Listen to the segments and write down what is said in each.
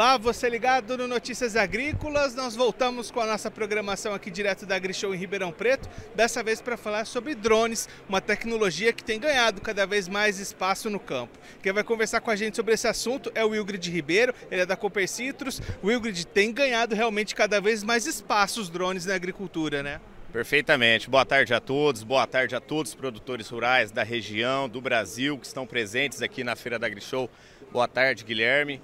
Olá, você ligado no Notícias Agrícolas. Nós voltamos com a nossa programação aqui direto da AgriShow em Ribeirão Preto, dessa vez para falar sobre drones, uma tecnologia que tem ganhado cada vez mais espaço no campo. Quem vai conversar com a gente sobre esse assunto é o Wilgrid Ribeiro, ele é da Cooper Citrus. O Wilgrid tem ganhado realmente cada vez mais espaço os drones na agricultura, né? Perfeitamente. Boa tarde a todos, boa tarde a todos os produtores rurais da região, do Brasil, que estão presentes aqui na Feira da AgriShow. Boa tarde, Guilherme.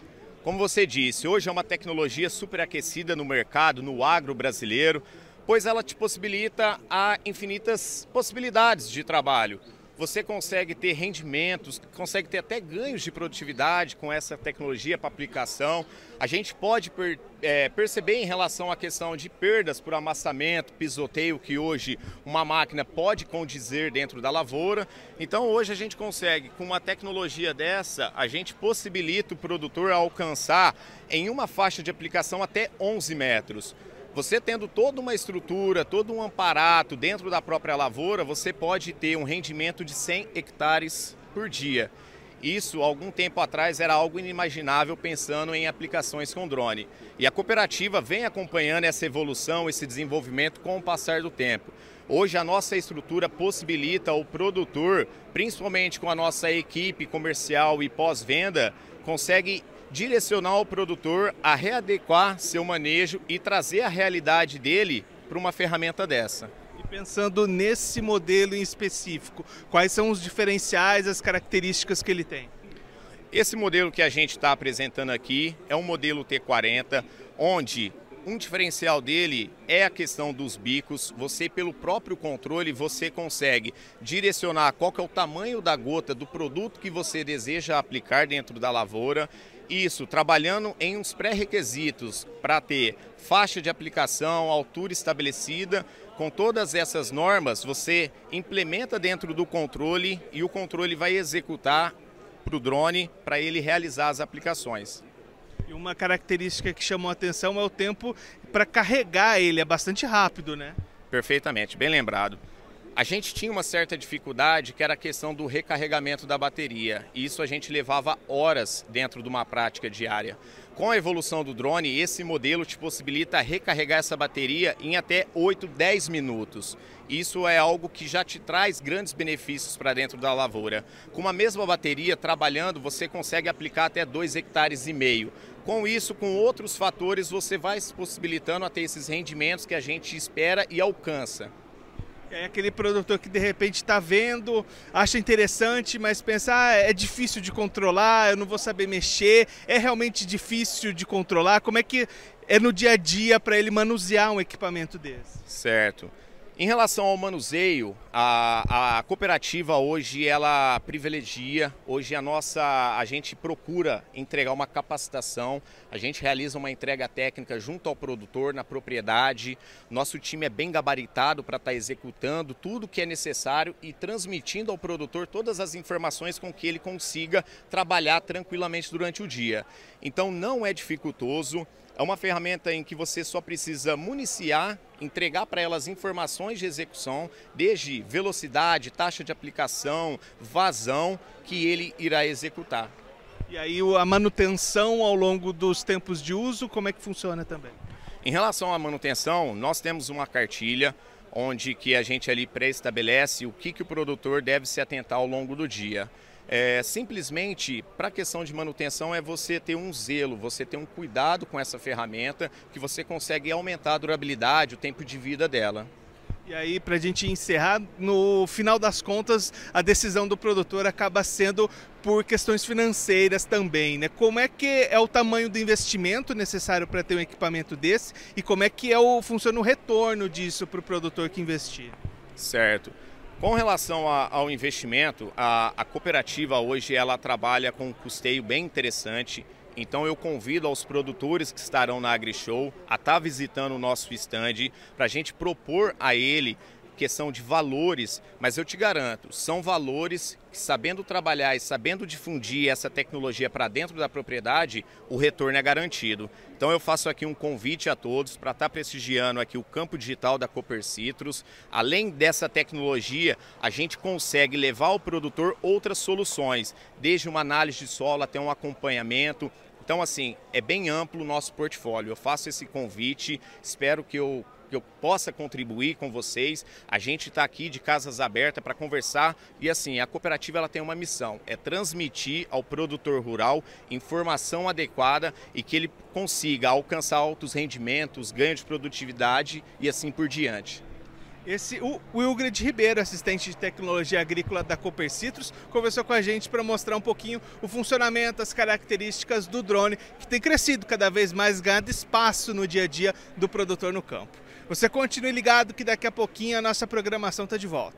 Como você disse, hoje é uma tecnologia superaquecida no mercado, no agro brasileiro, pois ela te possibilita a infinitas possibilidades de trabalho você consegue ter rendimentos, consegue ter até ganhos de produtividade com essa tecnologia para aplicação. A gente pode per, é, perceber em relação à questão de perdas por amassamento, pisoteio, que hoje uma máquina pode condizer dentro da lavoura. Então hoje a gente consegue, com uma tecnologia dessa, a gente possibilita o produtor alcançar em uma faixa de aplicação até 11 metros. Você tendo toda uma estrutura, todo um aparato dentro da própria lavoura, você pode ter um rendimento de 100 hectares por dia. Isso, algum tempo atrás, era algo inimaginável pensando em aplicações com drone. E a cooperativa vem acompanhando essa evolução, esse desenvolvimento com o passar do tempo. Hoje a nossa estrutura possibilita o produtor, principalmente com a nossa equipe comercial e pós-venda, consegue direcionar o produtor a readequar seu manejo e trazer a realidade dele para uma ferramenta dessa. E pensando nesse modelo em específico, quais são os diferenciais, as características que ele tem? Esse modelo que a gente está apresentando aqui é um modelo T40, onde um diferencial dele é a questão dos bicos. Você, pelo próprio controle, você consegue direcionar qual é o tamanho da gota do produto que você deseja aplicar dentro da lavoura. Isso, trabalhando em uns pré-requisitos para ter faixa de aplicação, altura estabelecida. Com todas essas normas, você implementa dentro do controle e o controle vai executar para o drone para ele realizar as aplicações. E uma característica que chamou a atenção é o tempo para carregar ele, é bastante rápido, né? Perfeitamente, bem lembrado. A gente tinha uma certa dificuldade que era a questão do recarregamento da bateria. Isso a gente levava horas dentro de uma prática diária. Com a evolução do drone, esse modelo te possibilita recarregar essa bateria em até 8, 10 minutos. Isso é algo que já te traz grandes benefícios para dentro da lavoura. Com uma mesma bateria, trabalhando, você consegue aplicar até 2 hectares e meio. Com isso, com outros fatores, você vai se possibilitando a ter esses rendimentos que a gente espera e alcança. É aquele produtor que de repente está vendo, acha interessante, mas pensa, ah, é difícil de controlar, eu não vou saber mexer. É realmente difícil de controlar? Como é que é no dia a dia para ele manusear um equipamento desse? Certo. Em relação ao manuseio, a, a, cooperativa hoje ela privilegia, hoje a nossa, a gente procura entregar uma capacitação, a gente realiza uma entrega técnica junto ao produtor na propriedade, nosso time é bem gabaritado para estar tá executando tudo o que é necessário e transmitindo ao produtor todas as informações com que ele consiga trabalhar tranquilamente durante o dia. Então não é dificultoso, é uma ferramenta em que você só precisa municiar, entregar para elas informações de execução, desde velocidade, taxa de aplicação, vazão, que ele irá executar. E aí a manutenção ao longo dos tempos de uso, como é que funciona também? Em relação à manutenção, nós temos uma cartilha onde que a gente ali pré-estabelece o que, que o produtor deve se atentar ao longo do dia. É, simplesmente, para a questão de manutenção, é você ter um zelo, você ter um cuidado com essa ferramenta, que você consegue aumentar a durabilidade, o tempo de vida dela. E aí, para a gente encerrar, no final das contas, a decisão do produtor acaba sendo por questões financeiras também, né? Como é que é o tamanho do investimento necessário para ter um equipamento desse e como é que é o, funciona o retorno disso para o produtor que investir? Certo. Com relação a, ao investimento, a, a, cooperativa hoje ela trabalha com um custeio bem interessante. Então eu convido aos produtores que estarão na AgriShow a estar tá visitando o nosso stand para a gente propor a ele questão de valores, mas eu te garanto, são valores que, sabendo trabalhar e sabendo difundir essa tecnologia para dentro da propriedade, o retorno é garantido. Então eu faço aqui um convite a todos para estar tá prestigiando aqui o campo digital da Cooper Citrus. Além dessa tecnologia, a gente consegue levar ao produtor outras soluções, desde uma análise de solo até um acompanhamento, Então, assim, é bem amplo o nosso portfólio. Eu faço esse convite, espero que eu que eu possa contribuir com vocês. A gente está aqui de casas abertas para conversar e assim a cooperativa ela tem uma missão, é transmitir ao produtor rural informação adequada e que ele consiga alcançar altos rendimentos, ganho de produtividade e assim por diante. Esse, o Wilgrid Ribeiro, assistente de tecnologia agrícola da Cooper Citrus, conversou com a gente para mostrar um pouquinho o funcionamento, as características do drone, que tem crescido cada vez mais, ganhando espaço no dia a dia do produtor no campo. Você continue ligado que daqui a pouquinho a nossa programação está de volta.